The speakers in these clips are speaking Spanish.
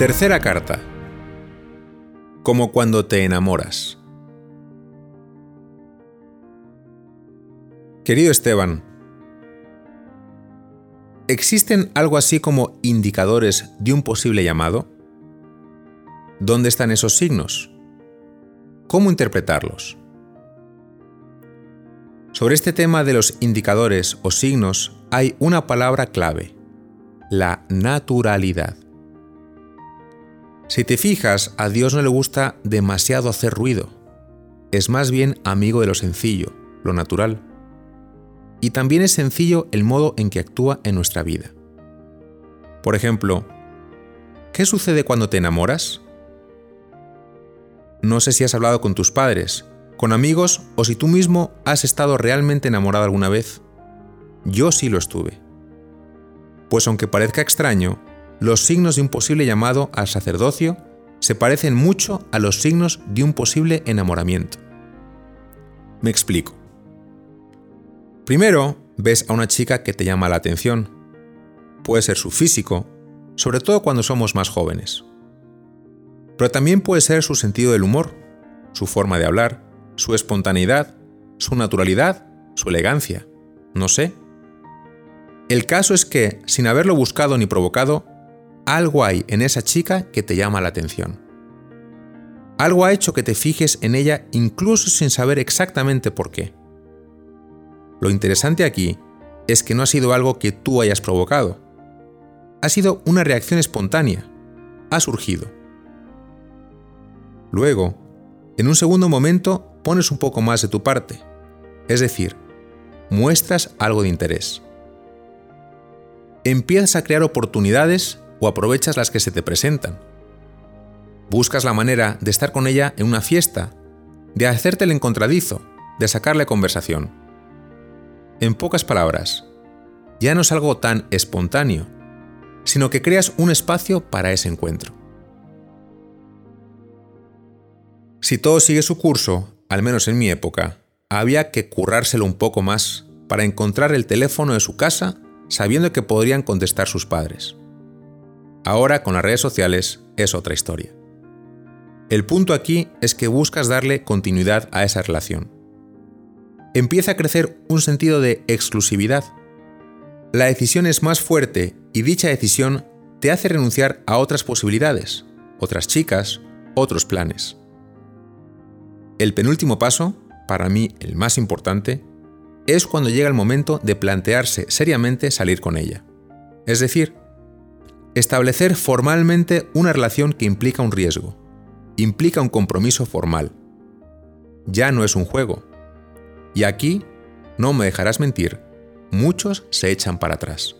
Tercera carta. Como cuando te enamoras. Querido Esteban, ¿existen algo así como indicadores de un posible llamado? ¿Dónde están esos signos? ¿Cómo interpretarlos? Sobre este tema de los indicadores o signos hay una palabra clave, la naturalidad. Si te fijas, a Dios no le gusta demasiado hacer ruido. Es más bien amigo de lo sencillo, lo natural. Y también es sencillo el modo en que actúa en nuestra vida. Por ejemplo, ¿qué sucede cuando te enamoras? No sé si has hablado con tus padres, con amigos o si tú mismo has estado realmente enamorado alguna vez. Yo sí lo estuve. Pues aunque parezca extraño, los signos de un posible llamado al sacerdocio se parecen mucho a los signos de un posible enamoramiento. Me explico. Primero, ves a una chica que te llama la atención. Puede ser su físico, sobre todo cuando somos más jóvenes. Pero también puede ser su sentido del humor, su forma de hablar, su espontaneidad, su naturalidad, su elegancia, no sé. El caso es que, sin haberlo buscado ni provocado, algo hay en esa chica que te llama la atención. Algo ha hecho que te fijes en ella incluso sin saber exactamente por qué. Lo interesante aquí es que no ha sido algo que tú hayas provocado. Ha sido una reacción espontánea. Ha surgido. Luego, en un segundo momento, pones un poco más de tu parte. Es decir, muestras algo de interés. Empiezas a crear oportunidades o aprovechas las que se te presentan. Buscas la manera de estar con ella en una fiesta, de hacerte el encontradizo, de sacarle conversación. En pocas palabras, ya no es algo tan espontáneo, sino que creas un espacio para ese encuentro. Si todo sigue su curso, al menos en mi época, había que currárselo un poco más para encontrar el teléfono de su casa sabiendo que podrían contestar sus padres. Ahora con las redes sociales es otra historia. El punto aquí es que buscas darle continuidad a esa relación. Empieza a crecer un sentido de exclusividad. La decisión es más fuerte y dicha decisión te hace renunciar a otras posibilidades, otras chicas, otros planes. El penúltimo paso, para mí el más importante, es cuando llega el momento de plantearse seriamente salir con ella. Es decir, Establecer formalmente una relación que implica un riesgo, implica un compromiso formal. Ya no es un juego. Y aquí, no me dejarás mentir, muchos se echan para atrás.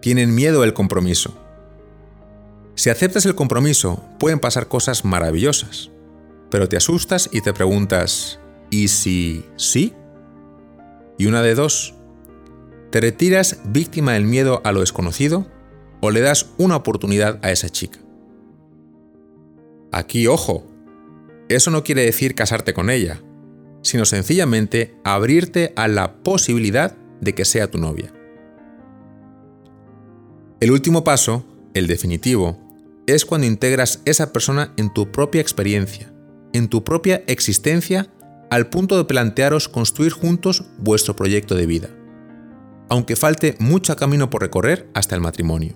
Tienen miedo del compromiso. Si aceptas el compromiso, pueden pasar cosas maravillosas, pero te asustas y te preguntas, ¿y si sí? Y una de dos, ¿Te retiras víctima del miedo a lo desconocido o le das una oportunidad a esa chica? Aquí, ojo, eso no quiere decir casarte con ella, sino sencillamente abrirte a la posibilidad de que sea tu novia. El último paso, el definitivo, es cuando integras esa persona en tu propia experiencia, en tu propia existencia, al punto de plantearos construir juntos vuestro proyecto de vida aunque falte mucho camino por recorrer hasta el matrimonio.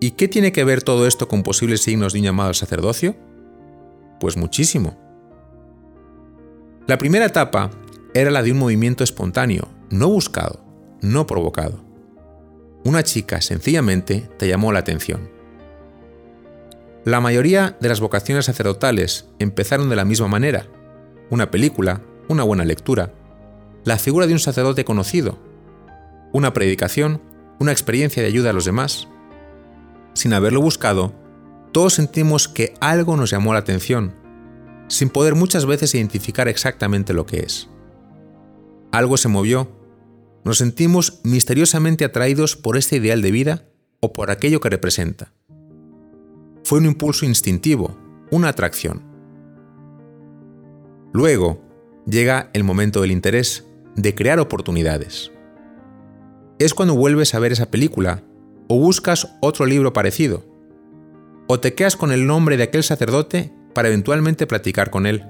¿Y qué tiene que ver todo esto con posibles signos de un llamado al sacerdocio? Pues muchísimo. La primera etapa era la de un movimiento espontáneo, no buscado, no provocado. Una chica sencillamente te llamó la atención. La mayoría de las vocaciones sacerdotales empezaron de la misma manera. Una película, una buena lectura, la figura de un sacerdote conocido, una predicación, una experiencia de ayuda a los demás. Sin haberlo buscado, todos sentimos que algo nos llamó la atención, sin poder muchas veces identificar exactamente lo que es. Algo se movió, nos sentimos misteriosamente atraídos por este ideal de vida o por aquello que representa. Fue un impulso instintivo, una atracción. Luego llega el momento del interés, de crear oportunidades. Es cuando vuelves a ver esa película, o buscas otro libro parecido, o te quedas con el nombre de aquel sacerdote para eventualmente platicar con él,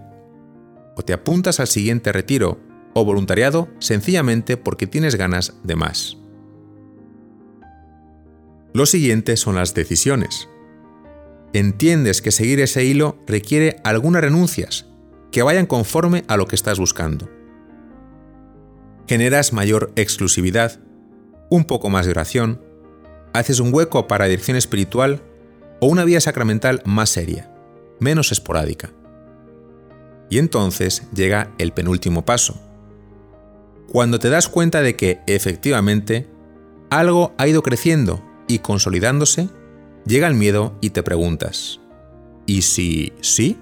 o te apuntas al siguiente retiro o voluntariado sencillamente porque tienes ganas de más. Lo siguiente son las decisiones. Entiendes que seguir ese hilo requiere algunas renuncias que vayan conforme a lo que estás buscando. Generas mayor exclusividad, un poco más de oración, haces un hueco para dirección espiritual o una vía sacramental más seria, menos esporádica. Y entonces llega el penúltimo paso. Cuando te das cuenta de que, efectivamente, algo ha ido creciendo y consolidándose, llega el miedo y te preguntas, ¿y si sí?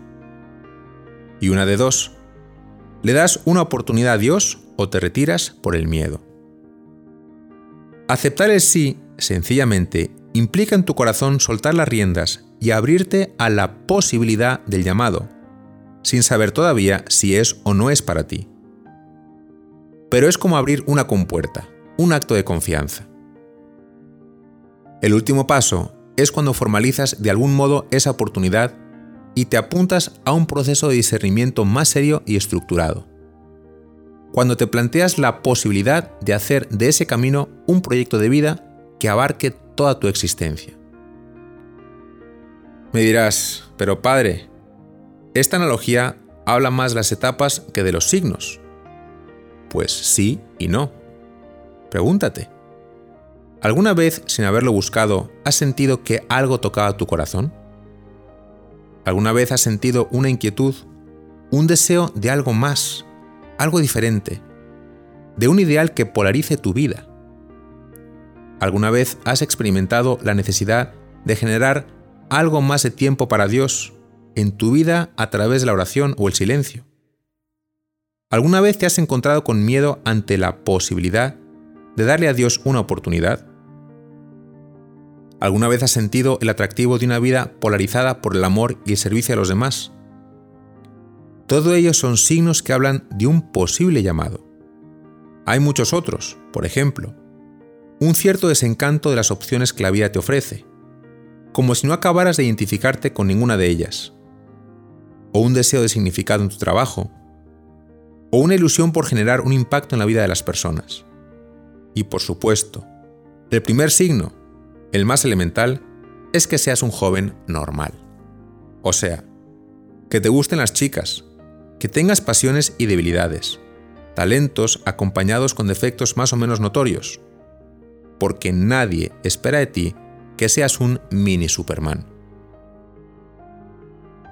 Y una de dos, ¿le das una oportunidad a Dios o te retiras por el miedo? Aceptar el sí, sencillamente, implica en tu corazón soltar las riendas y abrirte a la posibilidad del llamado, sin saber todavía si es o no es para ti. Pero es como abrir una compuerta, un acto de confianza. El último paso es cuando formalizas de algún modo esa oportunidad y te apuntas a un proceso de discernimiento más serio y estructurado. Cuando te planteas la posibilidad de hacer de ese camino un proyecto de vida que abarque toda tu existencia. Me dirás, pero padre, esta analogía habla más de las etapas que de los signos. Pues sí y no. Pregúntate, ¿alguna vez sin haberlo buscado has sentido que algo tocaba tu corazón? ¿Alguna vez has sentido una inquietud, un deseo de algo más, algo diferente, de un ideal que polarice tu vida? ¿Alguna vez has experimentado la necesidad de generar algo más de tiempo para Dios en tu vida a través de la oración o el silencio? ¿Alguna vez te has encontrado con miedo ante la posibilidad de darle a Dios una oportunidad? ¿Alguna vez has sentido el atractivo de una vida polarizada por el amor y el servicio a los demás? Todo ello son signos que hablan de un posible llamado. Hay muchos otros, por ejemplo, un cierto desencanto de las opciones que la vida te ofrece, como si no acabaras de identificarte con ninguna de ellas, o un deseo de significado en tu trabajo, o una ilusión por generar un impacto en la vida de las personas. Y por supuesto, el primer signo, el más elemental, es que seas un joven normal. O sea, que te gusten las chicas, que tengas pasiones y debilidades, talentos acompañados con defectos más o menos notorios, porque nadie espera de ti que seas un mini Superman.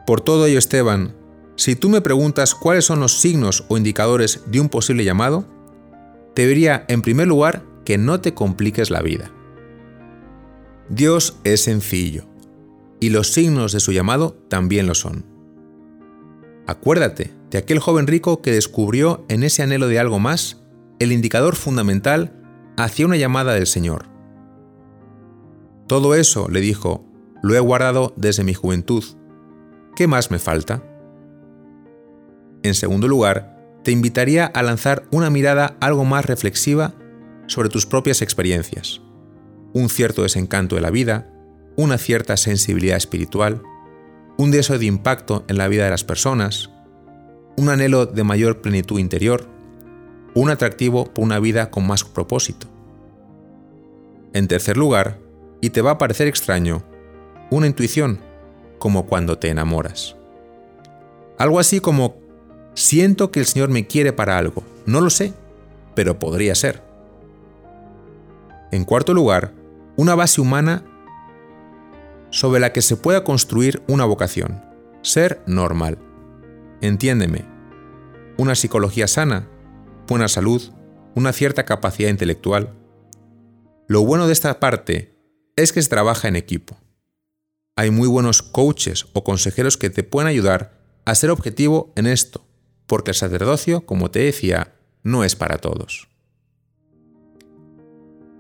Por todo ello, Esteban, si tú me preguntas cuáles son los signos o indicadores de un posible llamado, te diría en primer lugar que no te compliques la vida. Dios es sencillo, y los signos de su llamado también lo son. Acuérdate de aquel joven rico que descubrió en ese anhelo de algo más el indicador fundamental hacia una llamada del Señor. Todo eso, le dijo, lo he guardado desde mi juventud. ¿Qué más me falta? En segundo lugar, te invitaría a lanzar una mirada algo más reflexiva sobre tus propias experiencias, un cierto desencanto de la vida, una cierta sensibilidad espiritual, un deseo de impacto en la vida de las personas, un anhelo de mayor plenitud interior, un atractivo por una vida con más propósito. En tercer lugar, y te va a parecer extraño, una intuición, como cuando te enamoras. Algo así como Siento que el Señor me quiere para algo. No lo sé, pero podría ser. En cuarto lugar, una base humana sobre la que se pueda construir una vocación. Ser normal. Entiéndeme. Una psicología sana, buena salud, una cierta capacidad intelectual. Lo bueno de esta parte es que se trabaja en equipo. Hay muy buenos coaches o consejeros que te pueden ayudar a ser objetivo en esto porque el sacerdocio, como te decía, no es para todos.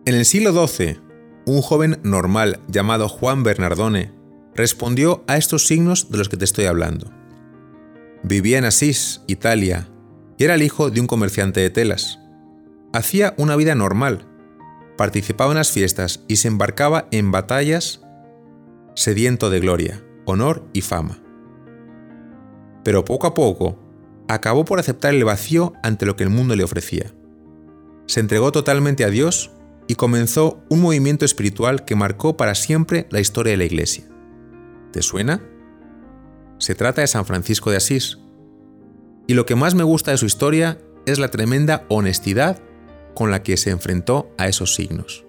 En el siglo XII, un joven normal llamado Juan Bernardone respondió a estos signos de los que te estoy hablando. Vivía en Asís, Italia, y era el hijo de un comerciante de telas. Hacía una vida normal, participaba en las fiestas y se embarcaba en batallas sediento de gloria, honor y fama. Pero poco a poco, acabó por aceptar el vacío ante lo que el mundo le ofrecía. Se entregó totalmente a Dios y comenzó un movimiento espiritual que marcó para siempre la historia de la Iglesia. ¿Te suena? Se trata de San Francisco de Asís. Y lo que más me gusta de su historia es la tremenda honestidad con la que se enfrentó a esos signos.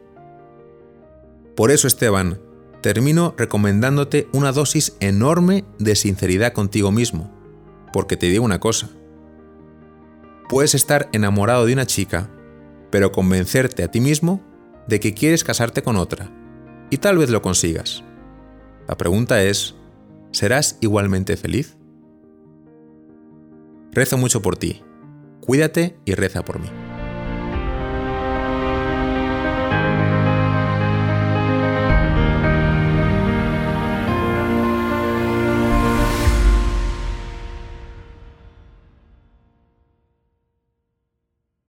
Por eso, Esteban, termino recomendándote una dosis enorme de sinceridad contigo mismo, porque te digo una cosa. Puedes estar enamorado de una chica, pero convencerte a ti mismo de que quieres casarte con otra, y tal vez lo consigas. La pregunta es, ¿serás igualmente feliz? Rezo mucho por ti. Cuídate y reza por mí.